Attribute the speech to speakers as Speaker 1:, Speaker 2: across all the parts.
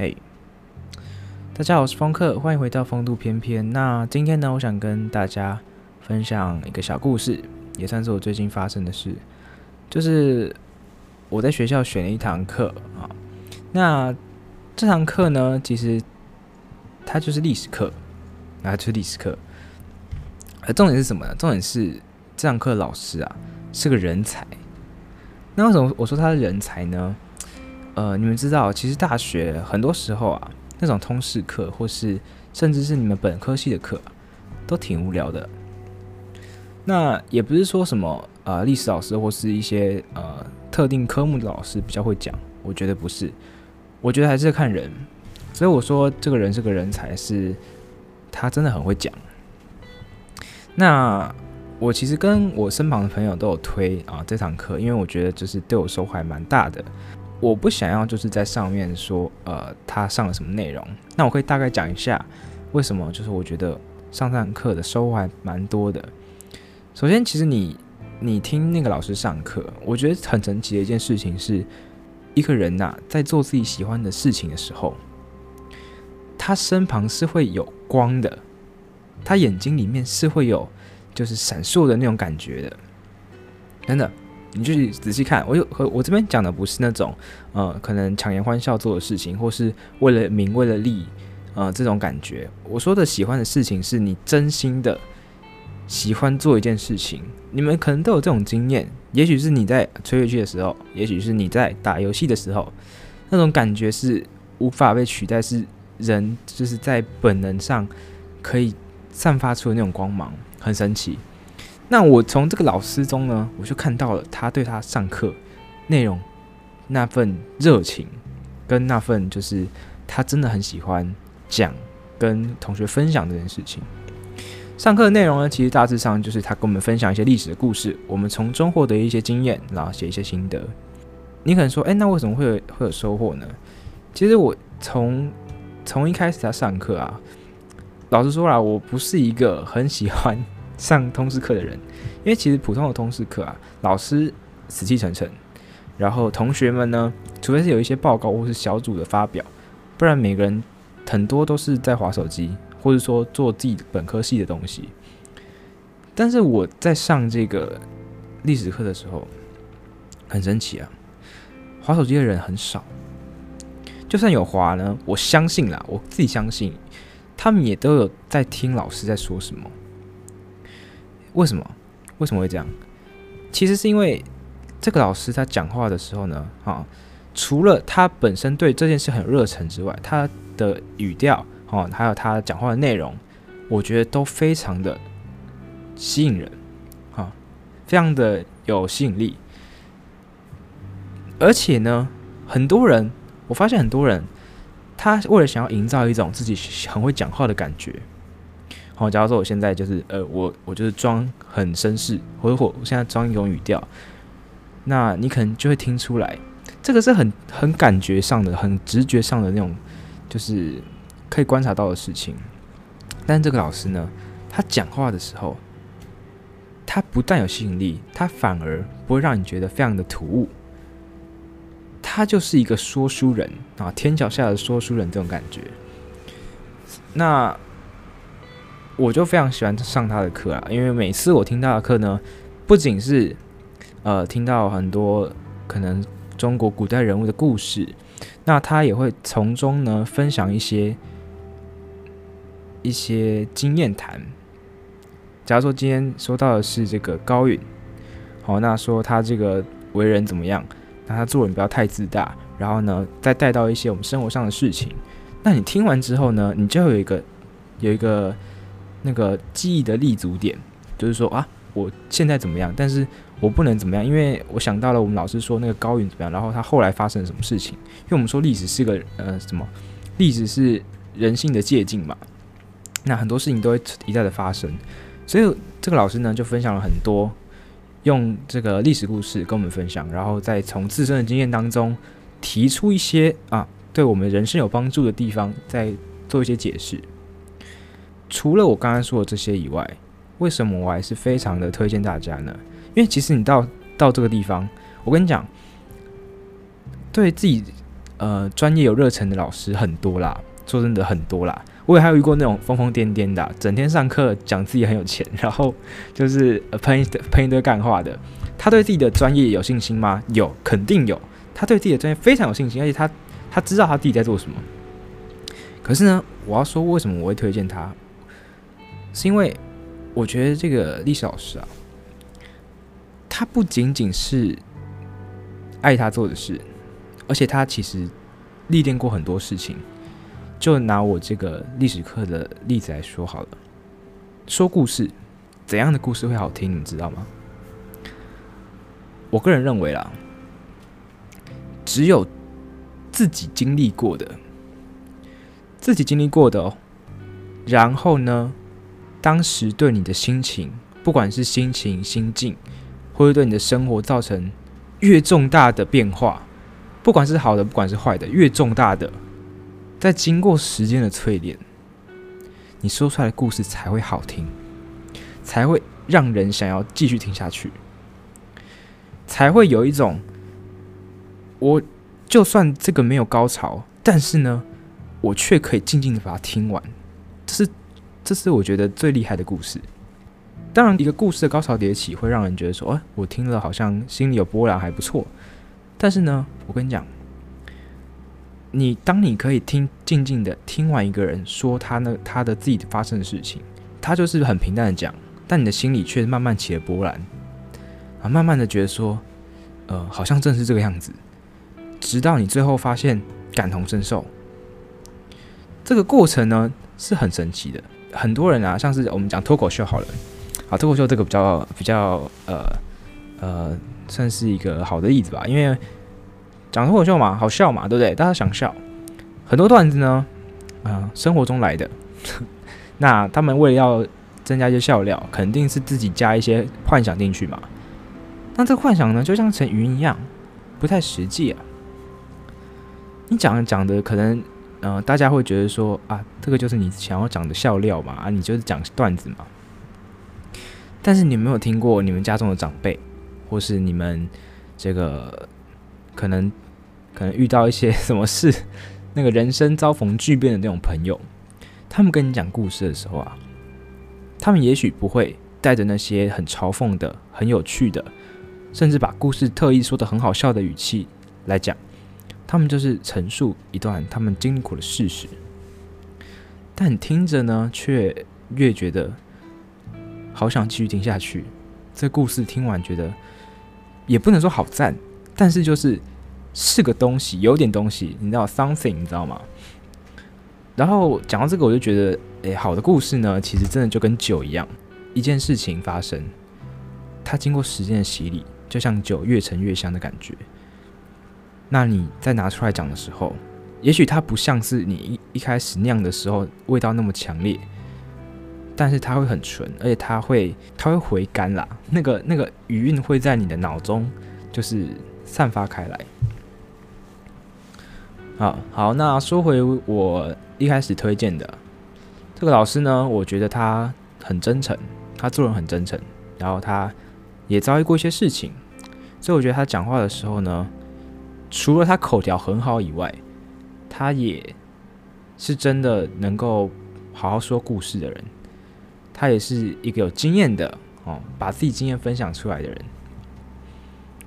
Speaker 1: 嘿，大家好，我是风客，欢迎回到风度翩翩。那今天呢，我想跟大家分享一个小故事，也算是我最近发生的事。就是我在学校选了一堂课啊，那这堂课呢，其实它就是历史课，啊，就是历史课。而重点是什么呢？重点是这堂课老师啊是个人才。那为什么我说他是人才呢？呃，你们知道，其实大学很多时候啊，那种通识课，或是甚至是你们本科系的课，都挺无聊的。那也不是说什么呃历史老师或是一些呃特定科目的老师比较会讲，我觉得不是，我觉得还是看人。所以我说这个人是个人才，是他真的很会讲。那我其实跟我身旁的朋友都有推啊这堂课，因为我觉得就是对我收获还蛮大的。我不想要就是在上面说，呃，他上了什么内容。那我可以大概讲一下为什么，就是我觉得上这堂课的收获还蛮多的。首先，其实你你听那个老师上课，我觉得很神奇的一件事情是，一个人呐在做自己喜欢的事情的时候，他身旁是会有光的，他眼睛里面是会有就是闪烁的那种感觉的，真的。你就仔细看，我有和我这边讲的不是那种，呃，可能强颜欢笑做的事情，或是为了名为了利，呃，这种感觉。我说的喜欢的事情，是你真心的喜欢做一件事情。你们可能都有这种经验，也许是你在吹乐器的时候，也许是你在打游戏的时候，那种感觉是无法被取代，是人就是在本能上可以散发出的那种光芒，很神奇。那我从这个老师中呢，我就看到了他对他上课内容那份热情，跟那份就是他真的很喜欢讲跟同学分享这件事情。上课的内容呢，其实大致上就是他跟我们分享一些历史的故事，我们从中获得一些经验，然后写一些心得。你可能说，诶，那为什么会有会有收获呢？其实我从从一开始他上课啊，老实说啦，我不是一个很喜欢。上通识课的人，因为其实普通的通识课啊，老师死气沉沉，然后同学们呢，除非是有一些报告或是小组的发表，不然每个人很多都是在划手机，或者说做自己本科系的东西。但是我在上这个历史课的时候，很神奇啊，划手机的人很少，就算有划呢，我相信啦，我自己相信，他们也都有在听老师在说什么。为什么？为什么会这样？其实是因为这个老师他讲话的时候呢，啊，除了他本身对这件事很热忱之外，他的语调，哦，还有他讲话的内容，我觉得都非常的吸引人，啊，非常的有吸引力。而且呢，很多人，我发现很多人，他为了想要营造一种自己很会讲话的感觉。好，假如说我现在就是呃，我我就是装很绅士，或者我我现在装一种语调，那你可能就会听出来，这个是很很感觉上的、很直觉上的那种，就是可以观察到的事情。但这个老师呢，他讲话的时候，他不但有吸引力，他反而不会让你觉得非常的突兀，他就是一个说书人啊，天桥下的说书人这种感觉。那。我就非常喜欢上他的课啊，因为每次我听他的课呢，不仅是呃听到很多可能中国古代人物的故事，那他也会从中呢分享一些一些经验谈。假如说今天说到的是这个高允，好，那说他这个为人怎么样，那他做人不要太自大，然后呢再带到一些我们生活上的事情，那你听完之后呢，你就有一个有一个。那个记忆的立足点，就是说啊，我现在怎么样？但是我不能怎么样，因为我想到了我们老师说那个高云怎么样，然后他后来发生了什么事情？因为我们说历史是个呃什么？历史是人性的借镜嘛。那很多事情都会一再的发生，所以这个老师呢就分享了很多，用这个历史故事跟我们分享，然后再从自身的经验当中提出一些啊对我们人生有帮助的地方，再做一些解释。除了我刚才说的这些以外，为什么我还是非常的推荐大家呢？因为其实你到到这个地方，我跟你讲，对自己呃专业有热忱的老师很多啦，说真的很多啦。我也还有遇过那种疯疯癫癫的，整天上课讲自己很有钱，然后就是喷一喷一堆干话的。他对自己的专业有信心吗？有，肯定有。他对自己的专业非常有信心，而且他他知道他自己在做什么。可是呢，我要说为什么我会推荐他，是因为我觉得这个历史老师啊，他不仅仅是爱他做的事，而且他其实历练过很多事情。就拿我这个历史课的例子来说好了，说故事，怎样的故事会好听？你们知道吗？我个人认为啦，只有自己经历过的，自己经历过的哦。然后呢，当时对你的心情，不管是心情、心境，或者对你的生活造成越重大的变化，不管是好的，不管是坏的，越重大的。在经过时间的淬炼，你说出来的故事才会好听，才会让人想要继续听下去，才会有一种，我就算这个没有高潮，但是呢，我却可以静静的把它听完。这是，这是我觉得最厉害的故事。当然，一个故事的高潮迭起会让人觉得说，哎，我听了好像心里有波澜，还不错。但是呢，我跟你讲。你当你可以听静静的听完一个人说他那他的自己发生的事情，他就是很平淡的讲，但你的心里却慢慢起了波澜，啊，慢慢的觉得说，呃，好像正是这个样子，直到你最后发现感同身受，这个过程呢是很神奇的。很多人啊，像是我们讲脱口秀好了，啊，脱口秀这个比较比较呃呃，算是一个好的例子吧，因为。讲脱口秀嘛，好笑嘛，对不对？大家想笑，很多段子呢，啊、生活中来的。那他们为了要增加一些笑料，肯定是自己加一些幻想进去嘛。那这个幻想呢，就像成云一样，不太实际啊。你讲讲的可能，呃，大家会觉得说啊，这个就是你想要讲的笑料嘛，啊，你就是讲段子嘛。但是你没有听过你们家中的长辈，或是你们这个。可能可能遇到一些 什么事，那个人生遭逢巨变的那种朋友，他们跟你讲故事的时候啊，他们也许不会带着那些很嘲讽的、很有趣的，甚至把故事特意说得很好笑的语气来讲，他们就是陈述一段他们经历过的事实，但听着呢，却越觉得好想继续听下去。这故事听完觉得也不能说好赞。但是就是是个东西，有点东西，你知道，something，你知道吗？然后讲到这个，我就觉得，诶，好的故事呢，其实真的就跟酒一样，一件事情发生，它经过时间的洗礼，就像酒越陈越香的感觉。那你再拿出来讲的时候，也许它不像是你一一开始酿的时候味道那么强烈，但是它会很纯，而且它会它会回甘啦，那个那个余韵会在你的脑中，就是。散发开来。好好，那说回我一开始推荐的这个老师呢，我觉得他很真诚，他做人很真诚，然后他也遭遇过一些事情，所以我觉得他讲话的时候呢，除了他口条很好以外，他也是真的能够好好说故事的人，他也是一个有经验的哦，把自己经验分享出来的人。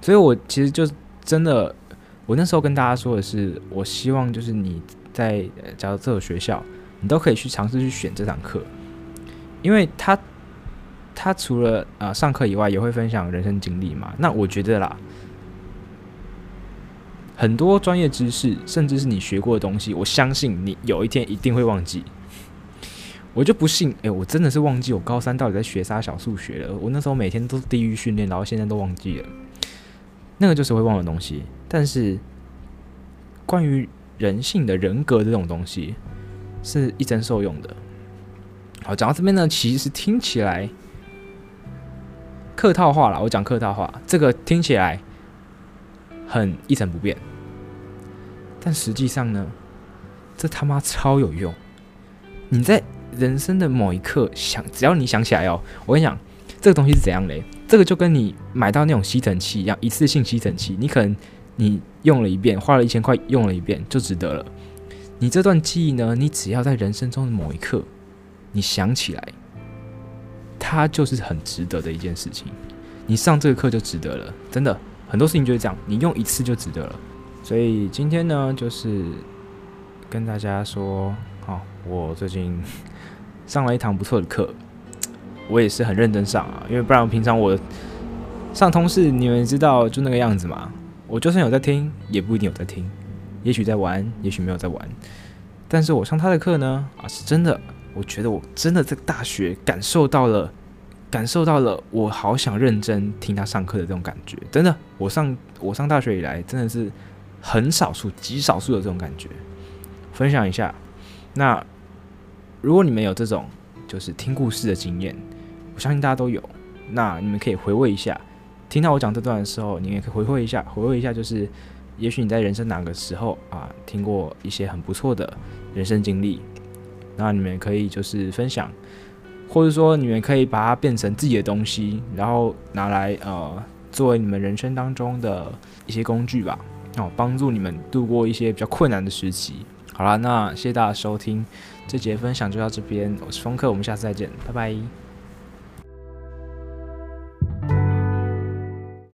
Speaker 1: 所以，我其实就真的，我那时候跟大家说的是，我希望就是你在假如这所学校，你都可以去尝试去选这堂课，因为他他除了啊、呃、上课以外，也会分享人生经历嘛。那我觉得啦，很多专业知识，甚至是你学过的东西，我相信你有一天一定会忘记。我就不信，哎、我真的是忘记我高三到底在学啥小数学了。我那时候每天都是地狱训练，然后现在都忘记了。那个就是会忘的东西，但是关于人性的人格这种东西，是一生受用的。好，讲到这边呢，其实听起来客套话了。我讲客套话，这个听起来很一成不变，但实际上呢，这他妈超有用。你在人生的某一刻想，只要你想起来哦，我跟你讲，这个东西是怎样嘞？这个就跟你买到那种吸尘器一样，一次性吸尘器，你可能你用了一遍，花了一千块用了一遍就值得了。你这段记忆呢，你只要在人生中的某一刻，你想起来，它就是很值得的一件事情。你上这个课就值得了，真的，很多事情就是这样，你用一次就值得了。所以今天呢，就是跟大家说，好，我最近 上了一堂不错的课，我也是很认真上啊，因为不然平常我上通识，你们知道就那个样子嘛。我就算有在听，也不一定有在听，也许在玩，也许没有在玩。但是我上他的课呢，啊，是真的，我觉得我真的在大学感受到了。感受到了，我好想认真听他上课的这种感觉，真的，我上我上大学以来，真的是很少数、极少数的这种感觉。分享一下，那如果你们有这种就是听故事的经验，我相信大家都有，那你们可以回味一下，听到我讲这段的时候，你也可以回味一下，回味一下，就是也许你在人生哪个时候啊，听过一些很不错的人生经历，那你们可以就是分享。或者说，你们可以把它变成自己的东西，然后拿来呃，作为你们人生当中的一些工具吧，哦，帮助你们度过一些比较困难的时期。好啦，那谢谢大家收听，这节分享就到这边，我是风客，我们下次再见，拜拜。